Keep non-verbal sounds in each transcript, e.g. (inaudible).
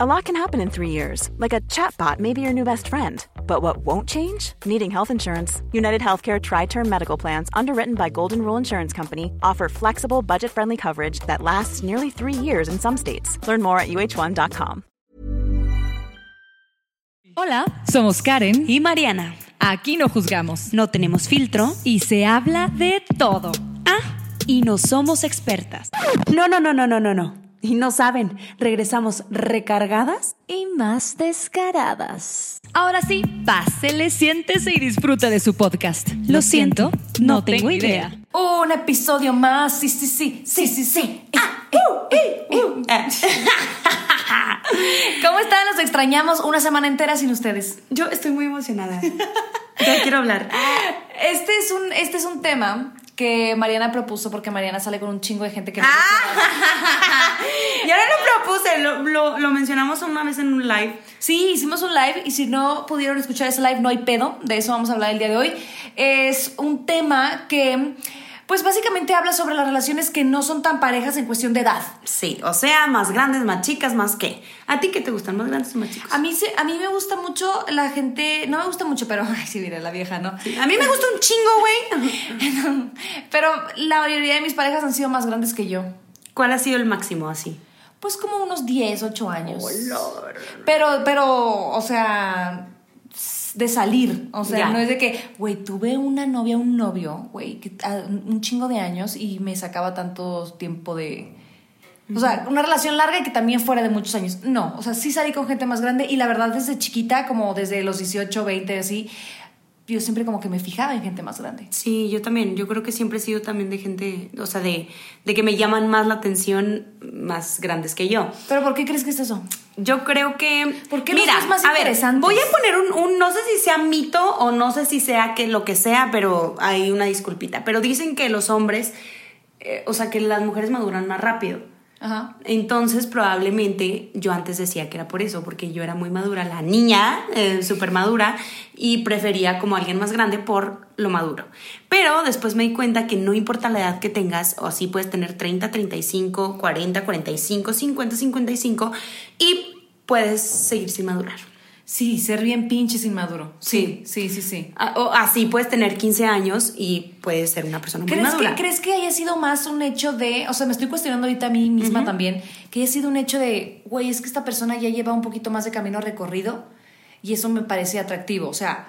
A lot can happen in three years, like a chatbot may be your new best friend. But what won't change? Needing health insurance. United Healthcare Tri Term Medical Plans, underwritten by Golden Rule Insurance Company, offer flexible, budget friendly coverage that lasts nearly three years in some states. Learn more at uh1.com. Hola, somos Karen y Mariana. Aquí no juzgamos, No tenemos filtro. y se habla de todo. Ah, y no somos expertas. No, no, no, no, no, no, no. Y no saben, regresamos recargadas Y más descaradas. Ahora sí, pásele, siéntese y disfruta de su podcast. Lo siento, no tengo idea. Un episodio más, sí, sí, sí, sí, sí, sí. Ah, uh, uh, uh. (laughs) ¿Cómo están? Los extrañamos una semana entera sin ustedes. Yo estoy muy emocionada. (laughs) Ya quiero hablar. Este es un, este es un tema que Mariana propuso porque Mariana sale con un chingo de gente que no ahora lo lo, lo, lo mencionamos una vez en un live. Sí, hicimos un live y si no pudieron escuchar ese live, no hay pedo. De eso vamos a hablar el día de hoy. Es un tema que, pues básicamente habla sobre las relaciones que no son tan parejas en cuestión de edad. Sí, o sea, más grandes, más chicas, más qué. ¿A ti qué te gustan? ¿Más grandes o más chicos? A mí, a mí me gusta mucho la gente, no me gusta mucho, pero, (laughs) ay, sí, mira, la vieja, ¿no? A mí me gusta un chingo, güey. (laughs) Pero la mayoría de mis parejas han sido más grandes que yo. ¿Cuál ha sido el máximo así? Pues como unos 10, 8 años. Pero, pero, o sea, de salir. O sea, Ya. no es de que, güey, tuve una novia, un novio, güey, que a- un chingo de años y me sacaba tanto tiempo de. O sea, una relación larga y que también fuera de muchos años. No, o sea, sí salí con gente más grande y la verdad desde chiquita, como desde los 18, 20, así, yo siempre como que me fijaba en gente más grande. Sí, yo también. Yo creo que siempre he sido también de gente, o sea, de, de que me llaman más la atención más grandes que yo. Pero ¿por qué crees que es eso? Yo creo que. ¿Por qué Mira, más a ver, voy a poner un, un- No sé si sea mito o no sé si sea que lo que sea, pero hay una disculpita. Pero dicen que los hombres. eh, o sea, que las mujeres maduran más rápido. Ajá. Entonces, probablemente yo antes decía que era por eso, porque yo era muy madura, la niña, eh, súper madura, y prefería como alguien más grande por lo maduro. Pero después me di cuenta que no importa la edad que tengas, o así puedes tener 30, 35, 40, 45, 50, 55, y puedes seguir sin madurar. Sí, ser bien pinches inmaduro. Sí, sí, sí, sí. Ah, O así puedes tener 15 años y puedes ser una persona muy ¿Crees madura. que, ¿Crees que haya sido más un hecho de, o sea, me estoy cuestionando ahorita a mí misma también, que haya sido un hecho de, güey, es que esta persona ya lleva un poquito más de camino recorrido y eso me parece atractivo, o sea,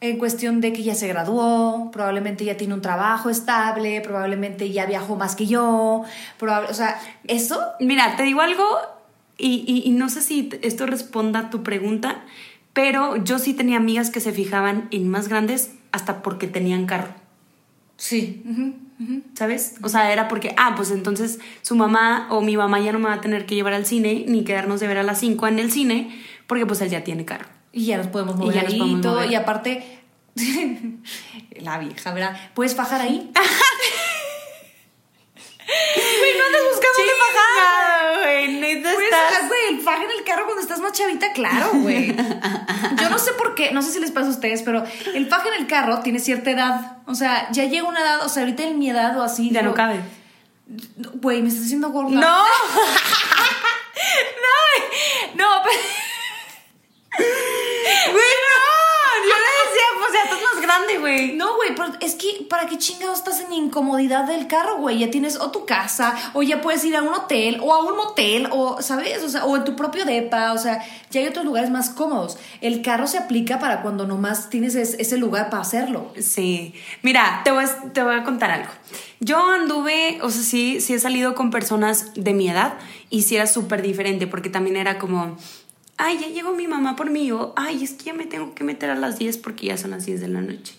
en cuestión de que ya se graduó, probablemente ya tiene un trabajo estable, probablemente ya viajó más que yo, o sea, eso Mira, te digo algo y, y- y no sé si esto responda a tu pregunta, pero yo sí tenía amigas que se fijaban en más grandes hasta porque tenían carro, sí. ¿sabes? O sea, era porque, ah, pues entonces su mamá o mi mamá ya no me va a tener que llevar al cine ni quedarnos de ver a las 5 en el cine porque pues él ya tiene carro. Y ya nos podemos Y mover ya nos ahí y podemos todo. mover. Y aparte, (laughs) la vieja, ¿verdad? ¿Puedes fajar ahí? (laughs) Güey, andas buscando dónde fajar. güey, neta Puedes estás- güey, el faje en el carro cuando estás más chavita, claro, güey. Yo no sé por qué, no sé si les pasa a ustedes, pero el faje en el carro tiene cierta edad. O sea, ya llega una edad, o sea, ahorita en mi edad o así. Ya no cabe. Güey, me estás haciendo gorda. No. (laughs) no, no, pero. Güey, no. Yo le decía, pues ya estás más grande, güey. No, güey, pero es que ¿para qué chingados estás en incomodidad del carro, güey? Ya tienes o tu casa, o ya puedes ir a un hotel, o a un motel, o, ¿sabes? O sea, o en tu propio depa, o sea, ya hay otros lugares más cómodos. El carro se aplica para cuando nomás tienes es- ese lugar para hacerlo. Sí, mira, te voy, a, te voy a contar algo. Yo anduve, o sea, sí, sí he salido con personas de mi edad y sí era súper diferente porque también era como, ay, ya llegó mi mamá por mí o, ay, es que ya me tengo que meter a las 10 porque ya son las 10 de la noche.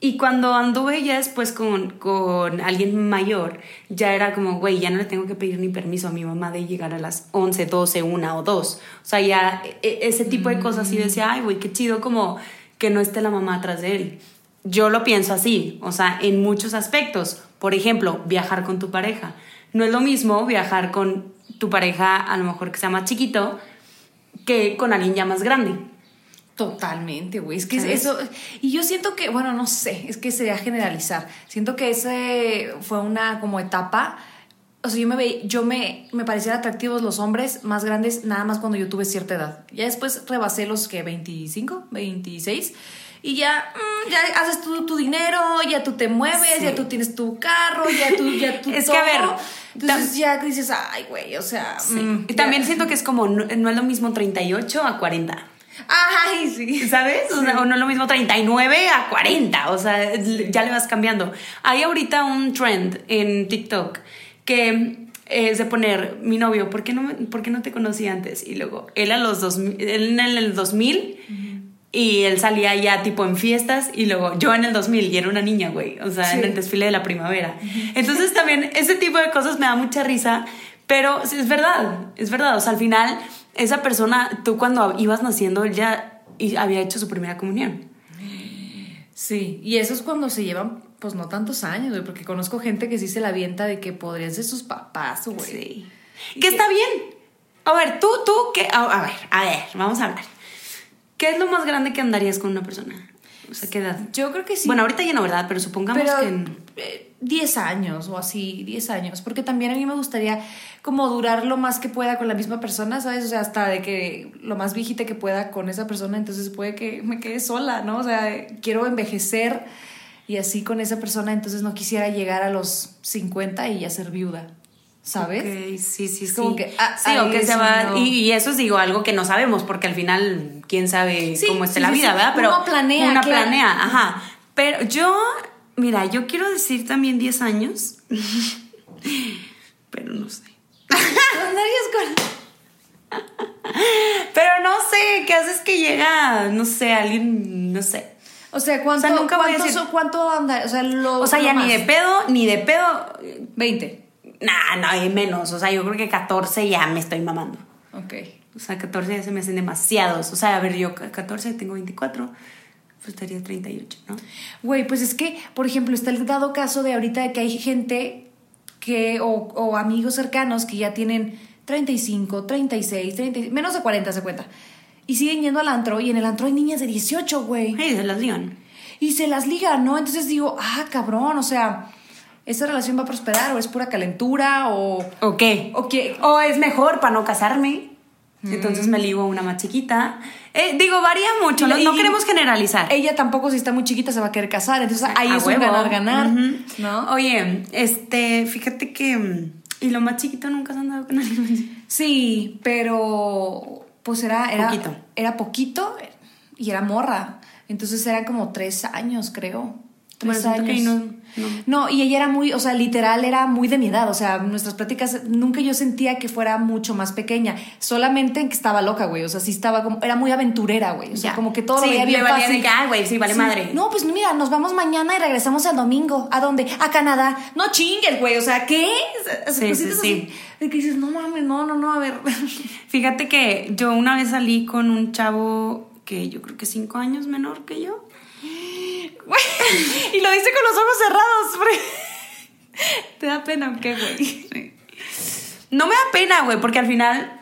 Y cuando anduve ya después con, con alguien mayor, ya era como, güey, ya no le tengo que pedir ni permiso a mi mamá de llegar a las 11, 12, 1 o 2. O sea, ya e- ese tipo de cosas y decía, ay, güey, qué chido como que no esté la mamá atrás de él. Yo lo pienso así, o sea, en muchos aspectos. Por ejemplo, viajar con tu pareja. No es lo mismo viajar con tu pareja, a lo mejor que sea más chiquito, que con alguien ya más grande. Totalmente, güey. Es que ¿Sabes? eso. Y yo siento que, bueno, no sé, es que sería generalizar. Siento que ese fue una como etapa o sea, yo me veía, yo me, me parecían atractivos los hombres más grandes nada más cuando yo tuve cierta edad. Ya después rebasé los que 25, 26 y ya, mm, ya haces tú tu dinero, ya tú te mueves, ya tú tienes tu carro, ya tú, ya (laughs) tú Es que, a ver, entonces ya dices, ay, güey, o sea. mm, Y también ya. siento que es como, no, no es lo mismo 38 a 40. Ay, sí. ¿Sabes? O, sea, o no es lo mismo 39 a 40. O sea, ya le vas cambiando. Hay ahorita un trend en TikTok que es de poner mi novio, ¿por qué no, me- por qué no te conocí antes? Y luego él a los 2000, él en el 2000 y él salía ya tipo en fiestas y luego yo en el 2000 y era una niña, güey. O sea, Sí. en el desfile de la primavera. Entonces también ese tipo de cosas me da mucha risa, pero es verdad, es verdad. O sea, al final esa persona, tú cuando ibas naciendo, él ya había hecho su primera comunión. Sí, y eso es cuando se llevan, pues no tantos años, güey, porque conozco gente que sí se la avienta de que podrían ser sus papás, güey. Sí. Que está bien. A ver, tú, tú, ¿qué? A, a ver, a ver, vamos a hablar. ¿Qué es lo más grande que andarías con una persona? O sea, ¿qué edad? Yo creo que sí. Bueno, ahorita ya no, ¿verdad? Pero supongamos pero que... en- eh, 10 años o así, 10 años, porque también a mí me gustaría como durar lo más que pueda con la misma persona, ¿sabes? O sea, hasta de que lo más viejita que pueda con esa persona, entonces puede que me quede sola, ¿no? O sea, quiero envejecer y así con esa persona, entonces no quisiera llegar a los 50 y ya ser viuda, ¿sabes? Sí, sí, Es sí. como que, ah, sí, o que se va. no. Y, y eso es, digo, algo que no sabemos, porque al final, quién sabe Sí, cómo esté sí, la vida, sí. ¿verdad? Pero Uno planea, Una claro. planea, ajá. Pero yo, mira, yo quiero decir también 10 años, (laughs) pero no sé. (laughs) Pero no sé, ¿qué haces que llega, no sé, alguien, no sé. O sea, ¿cuánto, O sea, nunca cuánto, decir- cuánto anda? O sea, lo, O sea, ya más. ni de pedo, ni de pedo. 20. Nah, no, hay menos. O sea, yo creo que 14 ya me estoy mamando. Ok. O sea, 14 ya se me hacen demasiados. O sea, a ver, yo 14 tengo 24, pues estaría 38, ¿no? Güey, pues es que, por ejemplo, está el dado caso de ahorita de que hay gente que, o, o amigos cercanos que ya tienen 35, 36, 30, menos de 40 se cuenta. Y siguen yendo al antro y en el antro hay niñas de 18, güey. Ay, se las digan. Y se las ligan, ¿no? Entonces digo, ah, cabrón, o sea, ¿esa relación va a prosperar o es pura calentura o... ¿O qué? o qué? O es mejor para no casarme. Entonces me ligo a una más chiquita. Eh, digo, varía mucho. No, queremos generalizar. Ella tampoco, si está muy chiquita, se va a querer casar. Entonces ahí A es un ganar-ganar. ¿no? Oye, este, fíjate que. mm, ¿Y lo más chiquito nunca has andado con alguien? Sí, pero pues era, era Poquito. Era poquito y era morra. Entonces eran como tres años, creo. Tres años. que ahí no- no. No, y ella era muy, o sea, literal era muy de mi edad. O sea, nuestras pláticas, nunca yo sentía que fuera mucho más pequeña. Solamente en que estaba loca, güey. O sea, sí estaba como, era muy aventurera, güey. O sea, Ya. como que todo Sí, lo veía bien le valía fácil. de que, "Ay, güey, sí, vale madre". No, pues mira, nos vamos mañana y regresamos el domingo. ¿A dónde? A Canadá. No chingues, güey. O sea, ¿qué? Sí, sí, sí. De que dices, no mames, no, no, no, a ver. (laughs) Fíjate que yo una vez salí con un chavo que yo creo que cinco años menor que yo. Y lo dice con los ojos cerrados. ¿Te da pena qué, güey? No me da pena, güey, porque al final,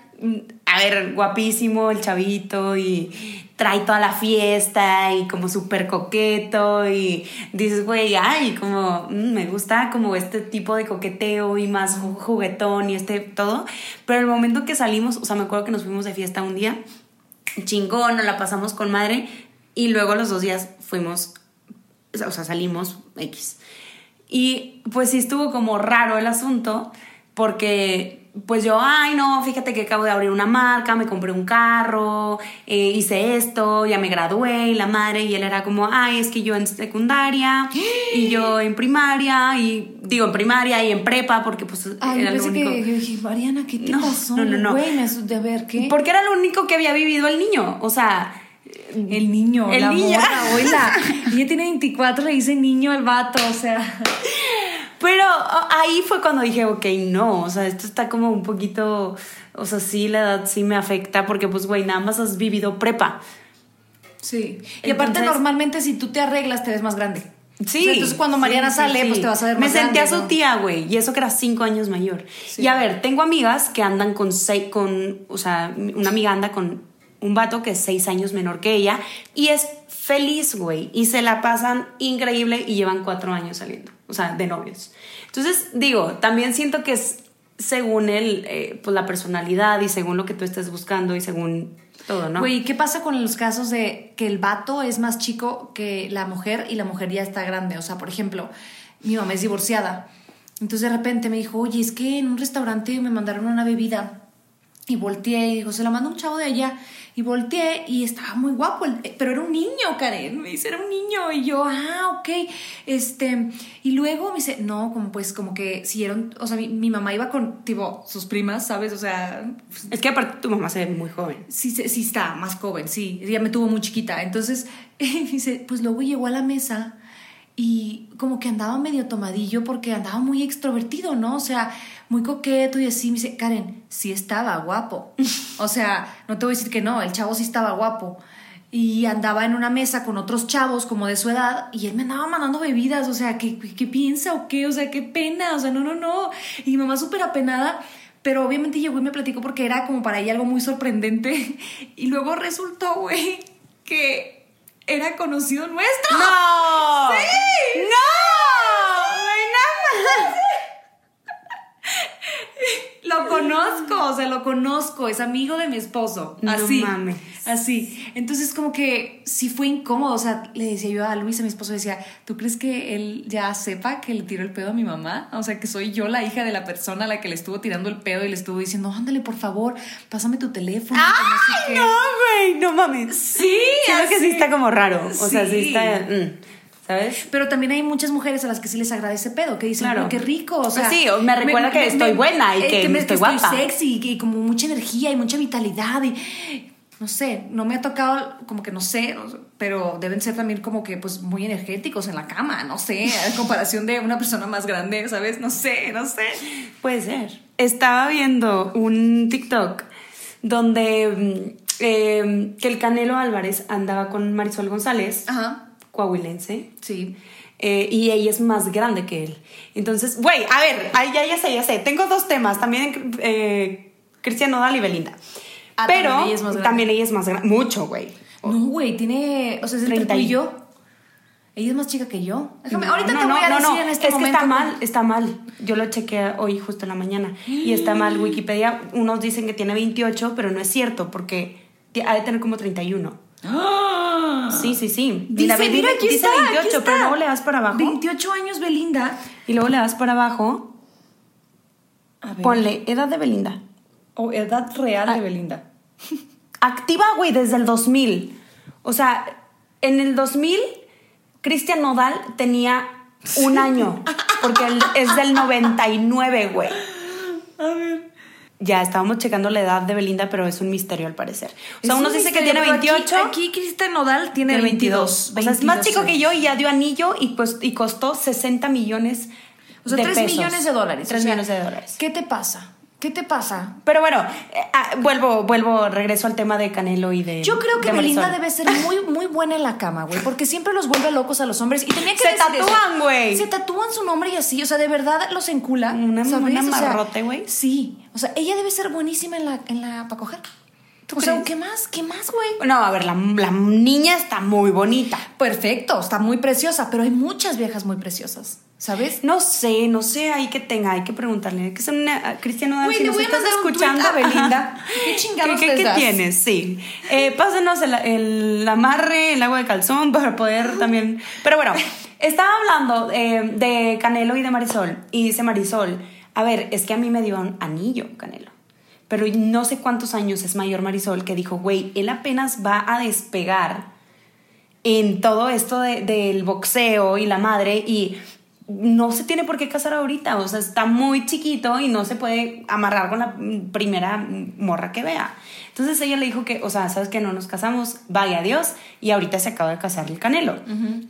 a ver, guapísimo el chavito y trae toda la fiesta y como súper coqueto y dices, güey, ay, como mm, me gusta como este tipo de coqueteo y más ju- juguetón y este todo. Pero el momento que salimos, o sea, me acuerdo que nos fuimos de fiesta un día, chingón, nos la pasamos con madre y luego los dos días fuimos, o sea, salimos X. Y pues sí estuvo como raro el asunto, porque pues yo, ay no, fíjate que acabo de abrir una marca, me compré un carro, eh, hice esto, ya me gradué y la madre, y él era como, ay, es que yo en secundaria y yo en primaria, y digo en primaria y en prepa, porque pues Ay, era lo único. que yo dije, Mariana, ¿qué te No, pasó? no, no, no. A ver, ¿qué? Porque era lo único que había vivido el niño, o sea... El niño, El la niño. morra. Ella (laughs) tiene 24, le dice niño al vato, o sea. Pero ahí fue cuando dije, ok, no, o sea, esto está como un poquito, o sea, sí, la edad sí me afecta porque pues, güey, nada más has vivido prepa. Sí. Y aparte, normalmente si tú te arreglas, te ves más grande. Sí. O sea, entonces cuando Mariana sí, sale, sí, pues te vas a ver Me más sentí a grande, su ¿no? tía, güey, y eso que era cinco años mayor. Sí. Y a ver, tengo amigas que andan con seis, con, o sea, una amiga anda con un vato que es seis años menor que ella y es feliz, güey, y se la pasan increíble y llevan cuatro años saliendo, o sea, de novios. Entonces, digo, también siento que es según el, eh, pues la personalidad y según lo que tú estés buscando y según todo, ¿no? Güey, ¿qué pasa con los casos de que el vato es más chico que la mujer y la mujer ya está grande? O sea, por ejemplo, mi mamá es divorciada. Entonces de repente me dijo, oye, es que en un restaurante me mandaron una bebida. Y volteé y digo, se la mandó un chavo de allá. Y volteé y estaba muy guapo, pero era un niño, Karen. Me dice, era un niño. Y yo, ah, ok. Este, y luego me dice, no, como pues, como que siguieron, o sea, mi, mi mamá iba con, tipo, sus primas, ¿sabes? O sea. es que aparte tu mamá se ve muy joven. Sí, sí está más joven, sí. Ella me tuvo muy chiquita. Entonces, (laughs) dice, pues luego llegó a la mesa y como que andaba medio tomadillo porque andaba muy extrovertido, ¿no? O sea, muy coqueto y así. Me dice, Karen, sí estaba guapo. O sea, no te voy a decir que no, el chavo sí estaba guapo. Y andaba en una mesa con otros chavos como de su edad y él me andaba mandando bebidas, o sea, ¿qué, qué piensa o qué? O sea, qué pena, o sea, no, no, no. Y mi mamá súper apenada, pero obviamente llegó y me platicó porque era como para ella algo muy sorprendente. (laughs) Y luego resultó, güey, que era conocido nuestro. ¡No! ¡Sí! ¡No! ¡Buena Lo conozco, o sea, lo conozco, es amigo de mi esposo. No así. mames. Así. Entonces, como que sí fue incómodo. O sea, le decía yo a Luis, a mi esposo, decía, ¿tú crees que él ya sepa que le tiró el pedo a mi mamá? O sea, que soy yo la hija de la persona a la que le estuvo tirando el pedo y le estuvo diciendo, ándale, por favor, pásame tu teléfono. no ¡Ay, qué". no, güey! No mames. Sí, Siento que sí está como raro. O sea, sí Sí. está. mm, ¿Sabes? Pero también hay muchas mujeres a las que sí les agradece pedo, que dicen, Claro. "Güey, qué rico. O sea, Pues sí, me recuerda que estoy buena y eh, que me- estoy guapa. sexy y, como mucha energía y mucha vitalidad y no sé, no me ha tocado como que no sé, pero deben ser también como que pues muy energéticos en la cama, no sé, (laughs) a comparación de una persona más grande, ¿sabes? No sé, no sé. Puede ser. Estaba viendo un TikTok donde mm, eh, que el Canelo Álvarez andaba con Marisol González, Ajá. Coahuilense. Sí. eh, y ella es más grande que él. Entonces, güey, a ver, ay, ya, ya sé, ya sé. Tengo dos temas. También eh, Cristian Nodal y Belinda. Ah, Pero también ella es más grande. también ella es más grande. Mucho, güey. No, güey, tiene, o sea, es entre 30 tú y yo. Ella es más chica que yo. Déjame, No, ahorita no, te voy no, a no, decir no, en este es momento. que está mal, está mal. Yo lo chequeé hoy justo en la mañana y está mal. (gasps) Wikipedia, unos dicen que tiene 28, pero no es cierto porque ha de tener como 31. Sí, sí, sí. Dice, ve- mira, aquí dice está, 28, aquí está. pero luego le das para abajo 28 años Belinda. y luego le das para abajo. A ver. Ponle edad de Belinda. O edad real Ah. de Belinda. (laughs) Activa, güey, desde el 2000. O sea, en el 2000, Cristian Nodal tenía un año. Porque él es del 99, güey. (laughs) A ver. Ya estábamos checando la edad de Belinda, pero es un misterio al parecer. O sea, Es uno un dice que tiene pero aquí- 28. Aquí, Cristian Nodal tiene tiene 22. 22. O sea, es más 22, chico que yo y ya dio anillo y, pues, y costó 60 millones O sea, de 3 pesos. millones de dólares. 3 o sea, millones de dólares. ¿Qué te pasa? ¿Qué te pasa? Pero bueno, eh, ah, vuelvo, vuelvo, regreso al tema de Canelo y de. Yo creo que de Belinda debe ser muy, muy buena en la cama, güey, porque siempre los vuelve locos a los hombres y tenía que Se tatúan, güey. Se tatúan su nombre y así, o sea, de verdad los encula. Una- ¿sabes? un O sea, amarrote, güey. Sí, o sea, ella debe ser buenísima en la, en la para coger. ¿Tú o sea, crees? ¿qué más? ¿Qué más, güey? No, a ver, la, la niña está muy bonita. Perfecto, está muy preciosa, pero hay muchas viejas muy preciosas, ¿sabes? No sé, no sé ahí que tenga, hay que preguntarle. Hay que ser una a Cristiano Güey, si nos estás escuchando, Belinda. (laughs) ¿Qué chingados ¿Qué, qué tienes? Sí. Eh, pásenos el, el amarre, el agua de calzón para poder también. Pero bueno, (laughs) estaba hablando eh, de Canelo y de Marisol. Y dice Marisol, a ver, es que a mí me dio un anillo, Canelo. Pero no sé cuántos años es mayor Marisol que dijo, güey, él apenas va a despegar en todo esto de- del boxeo y la madre y no se tiene por qué casar ahorita, o sea, está muy chiquito y no se puede amarrar con la primera morra que vea. Entonces ella le dijo que, o sea, sabes que no nos casamos, vaya Dios, y ahorita se acaba de casar el Canelo.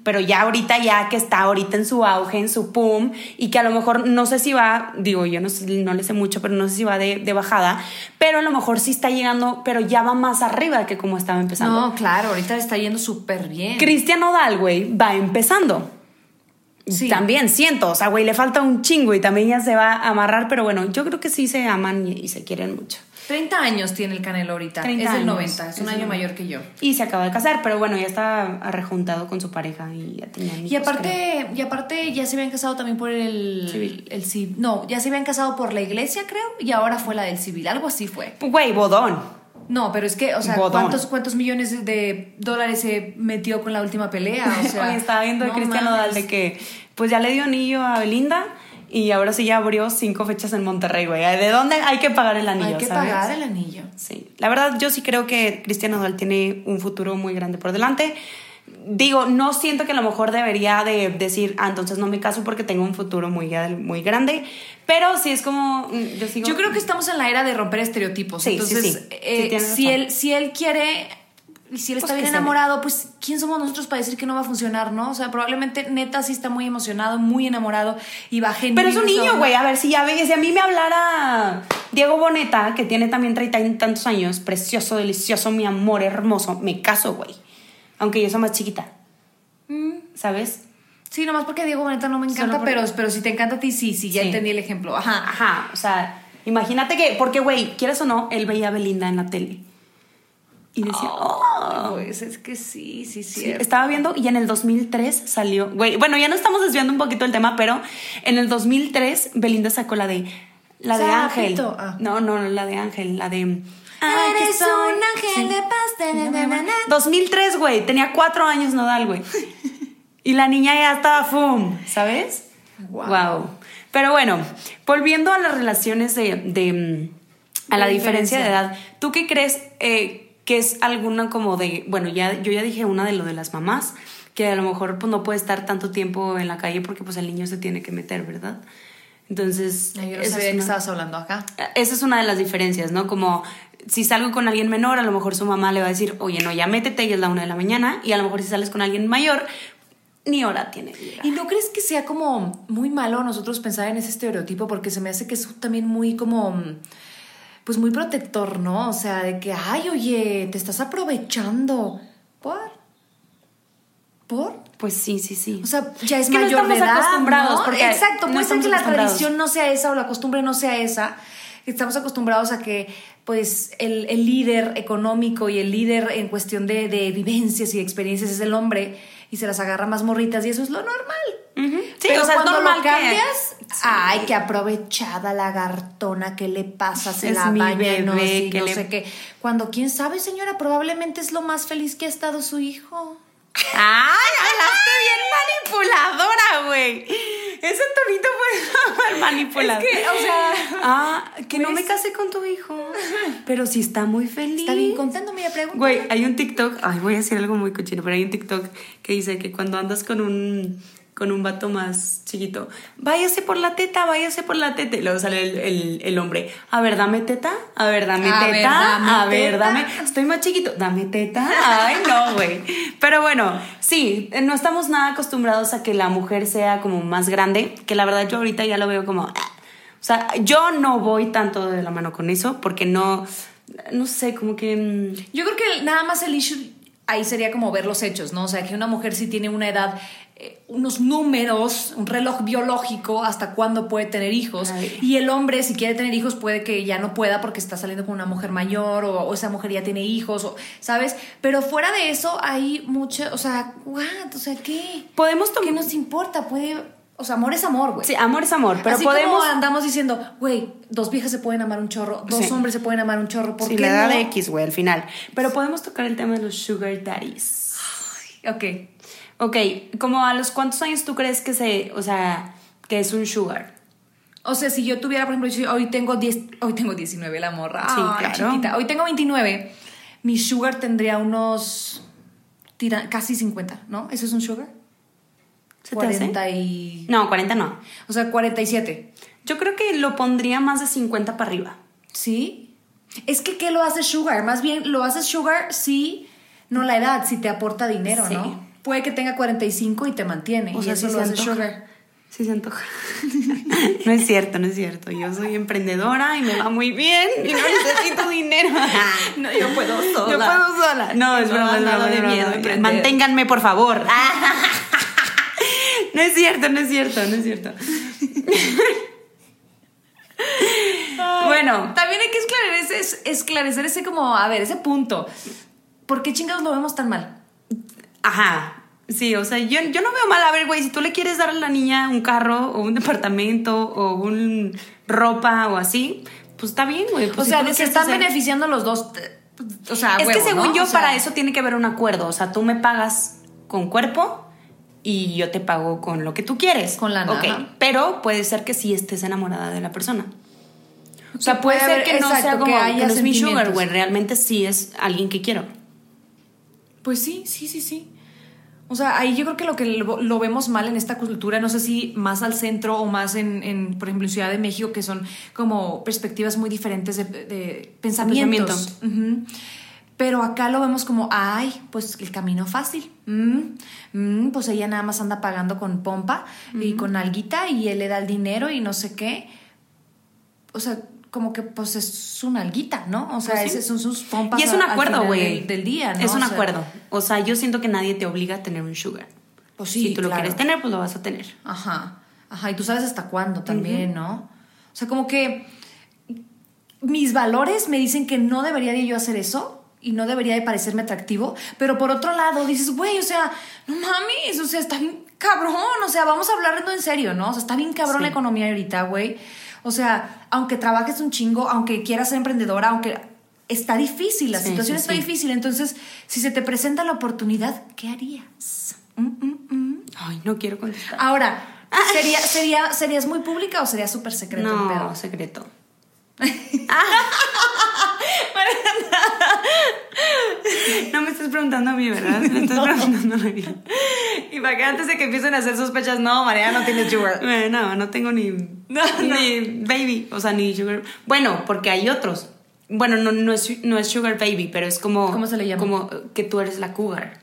Pero ya ahorita, ya que está ahorita en su auge, en su pum, y que a lo mejor no sé si va, digo, yo no, sé- no le sé mucho, pero no sé si va de, de bajada, pero a lo mejor sí está llegando, pero ya va más arriba que como estaba empezando. No, claro, ahorita está yendo súper bien. Cristian Nodal, güey, va empezando. Sí. También siento, o sea, güey, le falta un chingo y también ya se va a amarrar, pero bueno, yo creo que sí se aman y, y se quieren mucho. 30 años tiene el Canelo ahorita. 30 es del años. 90, es un año el mayor que yo. Y se acaba de casar, pero bueno, ya está rejuntado con su pareja y ya tenían hijos. Y aparte, y aparte ya se habían casado también por el Civil. el ci- no, ya se habían casado por la iglesia, creo, y ahora fue la del civil, algo así fue. Güey, bodón. No, pero es que, o sea. ¿cuántos, cuántos millones de dólares se metió con la última pelea? O (laughs) sea, estaba viendo de no Cristian. Nodal de que pues ya le dio anillo a Belinda y ahora sí ya abrió cinco fechas en Monterrey, güey. ¿De dónde hay que pagar el anillo? hay que sabes? pagar el anillo. Sí, la verdad yo sí creo que Cristian Nodal tiene un futuro muy grande por delante. Digo, no siento que a lo mejor debería de decir, ah, entonces no me caso porque tengo un futuro muy, muy grande, pero sí es como, mm, yo sigo... Yo creo que estamos en la era de romper estereotipos. Sí, Entonces, sí. Sí, eh, si, él, si él quiere, y si él Pues está bien enamorado, pues ¿quién somos nosotros para decir que no va a funcionar, no? O sea, probablemente neta sí está muy emocionado, muy enamorado y va a Pero es un niño, güey. A ver, si ya ve, si a mí me hablara Diego Boneta, que tiene también treinta y tantos años, precioso, delicioso, mi amor, hermoso, me caso, güey. Aunque yo soy más chiquita. ¿Sabes? Sí, nomás porque Diego Boneta no me encanta, pero, pero si te encanta a ti, sí, sí, ya Sí. entendí el ejemplo. Ajá. Ajá, o sea, imagínate que, porque, güey, quieres o no, él veía a Belinda en la tele. Y decía, oh, Pues es que sí, sí, sí. Estaba viendo y en el 2003 salió, güey, bueno, ya no estamos desviando un poquito el tema, pero en el 2003 Belinda sacó la de la de Ángel. Ah. No, no, la de Ángel, la de Eres soy. un ángel de paz, ta, na, na, na, na. 2003, güey, tenía cuatro años Nodal, güey. (laughs) Y la niña ya estaba fum, ¿sabes? Wow. Wow. Pero bueno, volviendo a las relaciones de, de, mm, a la diferencia de edad, ¿tú qué crees eh, que es alguna como de, bueno, ya yo ya dije una de lo de las mamás, que a lo mejor pues no puede estar tanto tiempo en la calle porque pues el niño se tiene que meter, ¿verdad? Entonces, Ay, Yo no sabía es que una- estabas hablando acá. esa es una de las diferencias, ¿no? Como si salgo con alguien menor, a lo mejor su mamá le va a decir, oye, no, ya métete y es la una de la mañana. Y a lo mejor si sales con alguien mayor, ni hora tiene. ¿Y no crees que sea como muy malo nosotros pensar en ese estereotipo? Porque se me hace que es también muy como, pues muy protector, ¿no? O sea, de que, ay, oye, te estás aprovechando. ¿Por? ¿Por? Pues sí, sí, sí. O sea, ya es que no mayor de edad, acostumbrados, ¿no? porque Exacto, no puede ser que la tradición no sea esa o la costumbre no sea esa. Estamos acostumbrados a que, pues, el, el líder económico y el líder en cuestión de, de vivencias y experiencias es el hombre y se las agarra más morritas y eso es lo normal. Sí, Pero o sea, es cuando normal lo que- cambias, Sí. ay, qué aprovechada la gartona, ¿qué le pasa? Se Es la baña, no, sí, que no le- sé qué. Cuando, quién sabe, señora, probablemente es lo más feliz que ha estado su hijo. ¡Ay, hablaste bien manipuladora, güey! Ese tonito fue manipulador. Es que, o sea, Ah, que no pues- me casé con tu hijo. Pero sí está muy feliz. Está bien contento, me pregunta. Güey, hay un TikTok, ay, voy a decir algo muy cochino, pero hay un TikTok que dice que cuando andas con un con un vato más chiquito, váyase por la teta, váyase por la teta. Y luego sale el, el- el hombre, a ver, dame teta, a ver, dame A teta, ver, dame a ver, teta. dame, estoy más chiquito, dame teta. Ay, no, güey. Pero bueno, sí, no estamos nada acostumbrados a que la mujer sea como más grande, que la verdad yo ahorita ya lo veo como... ah. O sea, yo no voy tanto de la mano con eso porque no, no sé, como que... mm, Yo creo que nada más el issue ahí sería como ver los hechos, ¿no? O sea, que una mujer sí tiene una edad, eh, unos números, un reloj biológico hasta cuándo puede tener hijos. Ay. Y el hombre, si quiere tener hijos, puede que ya no pueda porque está saliendo con una mujer mayor o, o esa mujer ya tiene hijos, o, ¿sabes? Pero fuera de eso hay mucho, o sea, what? O sea, ¿qué? Podemos ¿Qué nos importa? Puede, o sea, amor es amor, güey. Sí, amor es amor, pero Así podemos... como andamos diciendo, güey, dos viejas se pueden amar un chorro, dos Sí. hombres se pueden amar un chorro, ¿por Sí, qué la edad no? de X, güey, al final. Pero podemos tocar el tema de los sugar daddies. Ok. Ok, como a los cuántos años tú crees que se, o sea, que es un sugar? O sea, si yo tuviera, por ejemplo, hoy tengo 10, hoy tengo 19 la morra. Sí, Ay, claro. chiquita. Hoy tengo 29. Mi sugar tendría unos tira- casi 50, ¿no? ¿Eso es un sugar? ¿Se te hace? 40 y No, 40 no. o sea, 47. Yo creo que lo pondría más de 50 para arriba. ¿Sí? Es que ¿qué lo hace sugar? Más bien lo hace sugar si no la edad, si te aporta dinero, Sí. ¿no? Puede que tenga 45 y te mantiene. O y sea, eso sí lo se hace antoja. sugar. Sí se antoja. (laughs) no es cierto, no es cierto. Yo soy emprendedora y me va muy bien y no necesito dinero. (laughs) No, yo puedo sola. Yo puedo sola. No, es No broma, nada broma, de miedo. Manténganme, por favor. (laughs) (laughs) no es cierto, no es cierto, no es cierto. bueno, Bueno. También hay que esclarecer ese, esclarecer ese como, a ver, ese punto. ¿Por qué chingados lo vemos tan mal? Ajá. Sí, o sea, yo, yo no veo mal. A ver, güey, si tú le quieres dar a la niña un carro o un departamento o un ropa o así, pues está bien, güey. Pues o si sea, se están hacer- beneficiando los dos. O sea, Es que según ¿no? yo, O sea, para eso tiene que haber un acuerdo. O sea, tú me pagas con cuerpo y yo te pago con lo que tú quieres. Con lana, Ok, ajá. Pero puede ser que sí estés enamorada de la persona. O sea, Que puede puede ser que no exacto, sea como que que, haya no es mi sugar, güey. Realmente sí es alguien que quiero. Pues sí, sí, sí, sí. O sea, ahí yo creo que lo que lo, lo vemos mal en esta cultura, no sé si más al centro o más en, en, por ejemplo, en Ciudad de México, que son como perspectivas muy diferentes de, de pensamientos. Ujú. Pero acá lo vemos como, ay, pues el camino fácil. Mm, mm, pues ella nada más anda pagando con pompa y con alguita y él le da el dinero y no sé qué. O sea, como que pues es una alguita, ¿no? O sea, Pues sí. son sus pompas. Y es un acuerdo, güey. Del, del día, ¿no? Es un O sea, acuerdo. O sea, yo siento que nadie te obliga a tener un sugar. Pues sí, si tú lo quieres tener, pues lo vas a tener. Ajá, ajá, y tú sabes hasta cuándo también, ¿no? O sea, como que mis valores me dicen que no debería de yo hacer eso y no debería de parecerme atractivo, pero por otro lado dices, güey, o sea, no mames, o sea, está bien cabrón, o sea, vamos a hablar en serio, ¿no? O sea, está bien cabrón Sí. la economía ahorita, güey. O sea, aunque trabajes un chingo, aunque quieras ser emprendedora, aunque está difícil, la Sí, situación sí, está difícil, entonces, si se te presenta la oportunidad, ¿qué harías? Mm, mm, mm. Ay, no quiero contestar. Ahora, ¿sería, sería, ¿serías muy pública o sería súper secreto el no, pedo? secreto. (laughs) No me estás preguntando a mí, ¿verdad? (laughs) Me estás preguntando a mí. Y para que antes de que empiecen a hacer sospechas, no, María no tiene sugar. No, no tengo ni, ni baby, o sea, ni sugar. Bueno, porque hay otros. Bueno, no, no, es, no es sugar baby, pero es como... ¿Cómo se le llama? Como que tú eres la cougar.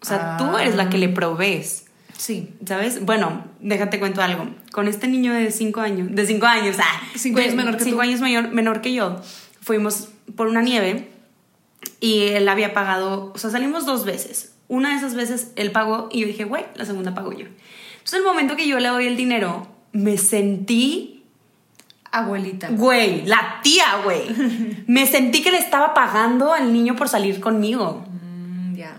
O sea, Ah. tú eres la que le provees. Sí. ¿Sabes? Bueno, déjate cuento algo. Con este niño de 5 años, de 5 años, ah, Cinco güey, años menor que cinco tú. años mayor, menor que yo, fuimos por una nieve y él había pagado, o sea, salimos dos veces. Una de esas veces él pagó y yo dije, güey, la segunda pago yo. Entonces, el momento que yo le doy el dinero, me sentí, Abuelita. güey, la tía, güey. (laughs) Me sentí que le estaba pagando al niño por salir conmigo. Mm, ya.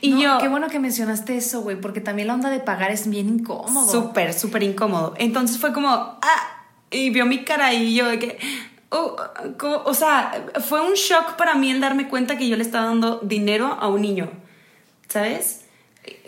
Y No, yo- Qué bueno que mencionaste eso, güey, porque también la onda de pagar es bien incómodo. Súper, súper incómodo. Entonces fue como, ah, y vio mi cara y yo de que, oh, o sea, fue un shock para mí el darme cuenta que yo le estaba dando dinero a un niño, ¿sabes?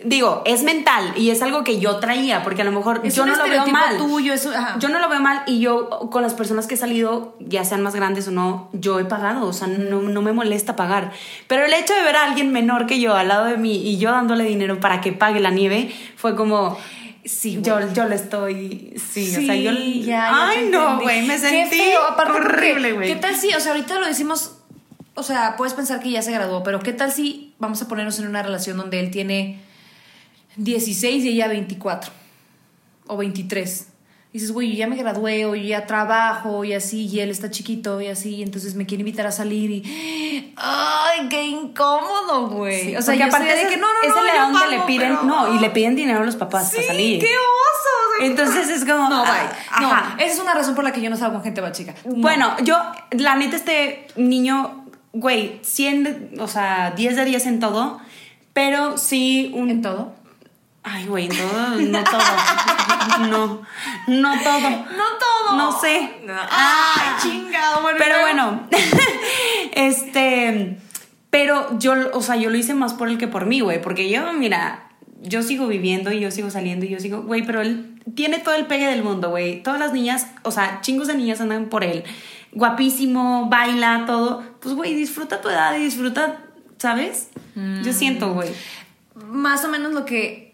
Digo, es mental y es algo que yo traía, porque a lo mejor Es yo un no lo veo mal. tuyo, eso- ajá. Yo no lo veo mal y yo con las personas que he salido, ya sean más grandes o no, yo he pagado, o sea, no, no me molesta pagar. Pero el hecho de ver a alguien menor que yo al lado de mí y yo dándole dinero para que pague la nieve, fue como... Sí, güey. Yo, yo le estoy. Sí, o sea, yo. ya, ya Ay, no, güey, me Qué sentí. feo, aparte porque, horrible, güey. ¿Qué tal si, o sea, ahorita lo decimos, o sea, puedes pensar que ya se graduó, pero ¿qué tal si vamos a ponernos en una relación donde él tiene 16 y ella 24 o 23? Dices, güey, yo ya me gradué o yo ya trabajo y así, y él está chiquito y así, y entonces me quiere invitar a salir y. ¡Ay, qué incómodo, güey! o sea, yo aparte de es que no, no, es no, el yo edad donde pago, le piden. pero- No, y le piden dinero a los papás Sí, para salir. qué oso. o sea, Entonces es como. No, ah, bye. No, ajá. esa es una razón por la que yo no salgo con gente más chica. No. Bueno, yo, la neta, este niño, güey, 100, de- o sea, 10 de 10 en todo, pero sí un. ¿En todo? Ay, güey, todo, no todo. No, no todo. No todo. No sé. Ay, chingado, bueno. Pero bueno, (laughs) este, pero yo, o sea, yo lo hice más por él que por mí, güey, porque yo, mira, yo sigo viviendo y yo sigo saliendo y yo sigo, güey, pero él tiene todo el pegue del mundo, güey. Todas las niñas, o sea, chingos de niñas andan por él. Guapísimo, baila, todo. Pues, güey, disfruta tu edad y disfruta, ¿sabes? Yo siento, güey. Más o menos lo que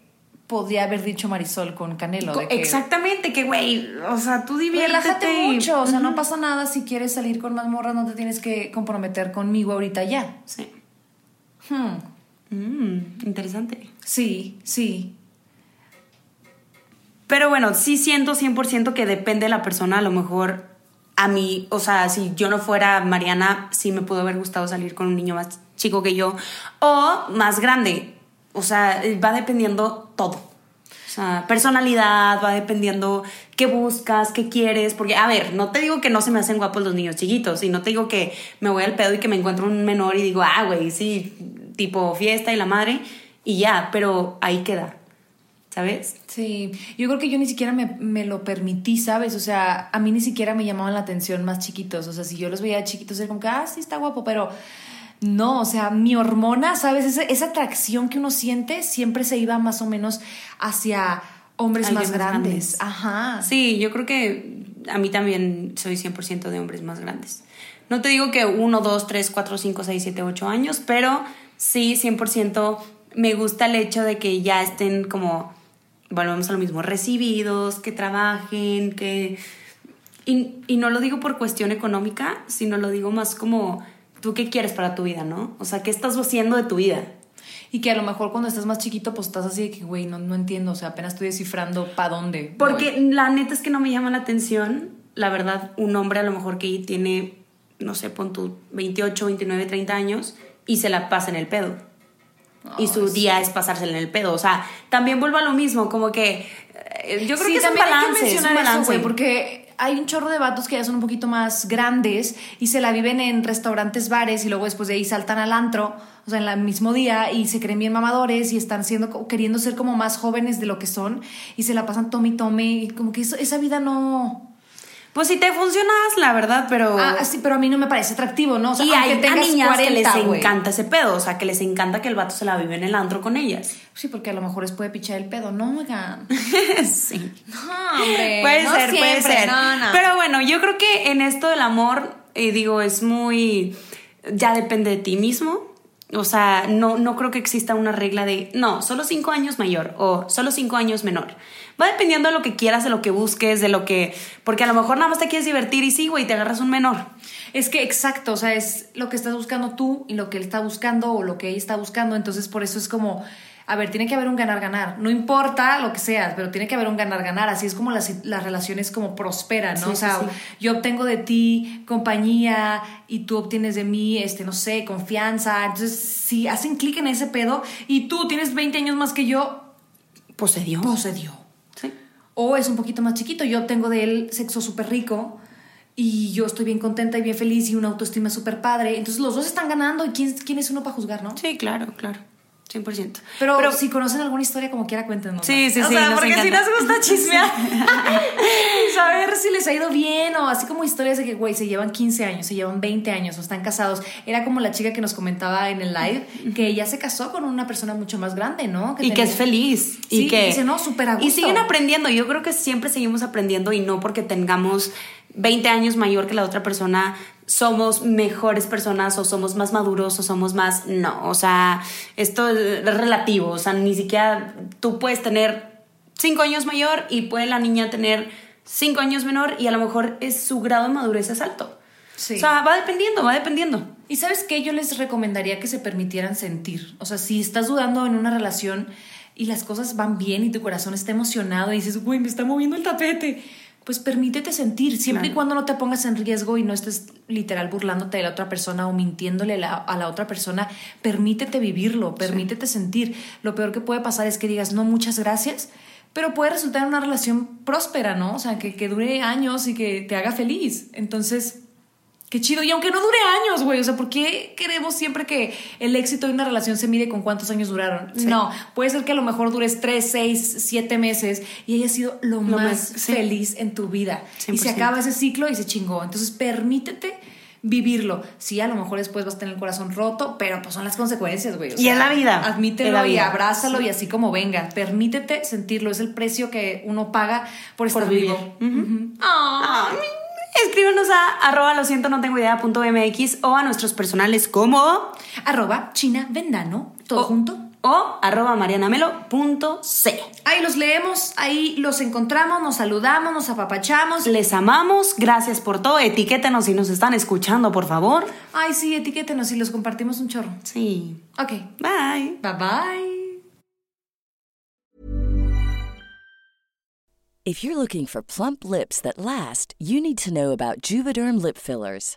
podría haber dicho Marisol con Canelo. de que, Exactamente, que, güey, o sea, tú diviértete. Relájate mucho, o sea, no pasa nada si quieres salir con más morras, no te tienes que comprometer conmigo ahorita ya. Sí. Hmm. Mm, interesante. Sí, sí. Pero bueno, sí siento 100% que depende de la persona. A lo mejor a mí, o sea, si yo no fuera Mariana, sí me pudo haber gustado salir con un niño más chico que yo o más grande. O sea, va dependiendo todo. O sea, personalidad, va dependiendo qué buscas, qué quieres. Porque, a ver, no te digo que no se me hacen guapos los niños chiquitos, y no te digo que me voy al pedo y que me encuentro un menor y digo, ah, güey, sí, tipo fiesta y la madre, y ya, pero ahí queda. ¿Sabes? Sí, yo creo que yo ni siquiera me, me, lo permití, ¿sabes? O sea, a mí ni siquiera me llamaban la atención más chiquitos. O sea, si yo los veía chiquitos, era como que, ah, sí, está guapo, pero no, o sea, mi hormona, ¿sabes? Esa, esa atracción que uno siente siempre se iba más o menos hacia hombres más grandes. Ajá. Sí, yo creo que a mí también soy 100% de hombres más grandes. No te digo que 1, 2, 3, 4, 5, 6, 7, 8 años, pero sí, 100% me gusta el hecho de que ya estén como, volvemos a lo mismo, recibidos, que trabajen, que... Y, y no lo digo por cuestión económica, sino lo digo más como ¿tú qué quieres para tu vida, no? O sea, ¿qué estás haciendo de tu vida? Y que a lo mejor cuando estás más chiquito, pues estás así de que, güey, no, no entiendo, o sea, apenas estoy descifrando para dónde. Porque la neta es que no me llama la atención, la verdad, un hombre a lo mejor que tiene, no sé, pon tu 28, 29, 30 años y se la pasa en el pedo. y su día es pasársela en el pedo. O sea, también vuelvo a lo mismo, como que eh, yo creo que es un balance, es un balance. porque hay un chorro de vatos que ya son un poquito más grandes y se la viven en restaurantes, bares y luego después de ahí saltan al antro, o sea, en el mismo día y se creen bien mamadores y están siendo, queriendo ser como más jóvenes de lo que son y se la pasan tome y tome y como que esa vida no, pues si te funcionas, la verdad, pero. Ah, sí, pero a mí no me parece atractivo, ¿no? O sea, y hay niñas que les encanta ese pedo, o sea, que les encanta que el vato se la vive en el antro con ellas. Sí, porque a lo mejor les puede pichar el pedo, ¿no, oigan? (laughs) sí. No, hombre. Puede ser, puede ser. Pero bueno, yo creo que en esto del amor, eh, digo, es muy. Ya depende de ti mismo. O sea, no, no creo que exista una regla de, no, solo cinco años mayor o solo cinco años menor. Va dependiendo de lo que quieras, de lo que busques, de lo que... Porque a lo mejor nada más te quieres divertir y sí, güey, te agarras un menor. Es que exacto, o sea, es lo que estás buscando tú y lo que él está buscando o lo que ella está buscando. Entonces, por eso es como, a ver, tiene que haber un ganar-ganar. No importa lo que seas, pero tiene que haber un ganar-ganar. Así es como las, las relaciones como prosperan, ¿no? o sea, yo obtengo de ti compañía y tú obtienes de mí, este, no sé, confianza. Entonces, si hacen clic en ese pedo y tú tienes 20 años más que yo. Pues se dio. O es un poquito más chiquito, yo tengo de él sexo súper rico y yo estoy bien contenta y bien feliz y una autoestima súper padre. Entonces los dos están ganando y ¿quién, quién es uno para juzgar, no? Sí, claro, claro. 100%. Pero, Pero si conocen alguna historia, como quiera, cuéntenos. Sí, sí, sí. porque si nos gusta (laughs) chismear. Saber si les ha ido bien o así como historias de que, güey, se llevan 15 años, se llevan 20 años o están casados. Era como la chica que nos comentaba en el live, que ella se casó con una persona mucho más grande, ¿no? y que es feliz. y que... dice, no, súper Y siguen aprendiendo. Yo creo que siempre seguimos aprendiendo y no porque tengamos 20 años mayor que la otra persona somos mejores personas o somos más maduros o somos más... No, o sea, esto es relativo, o sea, ni siquiera tú puedes tener cinco años mayor y puede la niña tener cinco años menor y a lo mejor es su grado de madurez es alto. Sí. O sea, va dependiendo, va dependiendo. Y sabes qué, yo les recomendaría que se permitieran sentir. O sea, si estás dudando en una relación y las cosas van bien y tu corazón está emocionado y dices, güey, me está moviendo el tapete pues permítete sentir, siempre y cuando no te pongas en riesgo y no estés literal burlándote de la otra persona o mintiéndole a la otra persona, permítete vivirlo, permítete sentir. Lo peor que puede pasar es que digas, no, muchas gracias, pero puede resultar en una relación próspera, ¿no? O sea, que, que dure años y que te haga feliz. Entonces, Qué chido. Y aunque no dure años, güey. O sea, ¿por qué queremos siempre que el éxito de una relación se mide con cuántos años duraron? No, puede ser que a lo mejor dures tres, seis, siete meses y haya sido lo, más, feliz en tu vida. Y se acaba ese ciclo y se chingó. Entonces, permítete vivirlo. Sí, a lo mejor después vas a tener el corazón roto, pero pues son las consecuencias, güey. y en la vida. Admítelo y abrázalo y así como venga. Permítete sentirlo. Es el precio que uno paga por estar vivo. Escríbenos a arroba lo siento no tengo idea punto mx o a nuestros personales como arroba china vendano, todo junto. O arroba marianamelo.c. Ahí los leemos, ahí los encontramos, nos saludamos, nos apapachamos. Les amamos, gracias por todo. Etiquétenos si nos están escuchando, por favor. Ay, sí, etiquétenos y los compartimos un chorro. Sí. Ok. Bye. Bye bye. If you're looking for plump lips that last, you need to know about Juvederm lip fillers.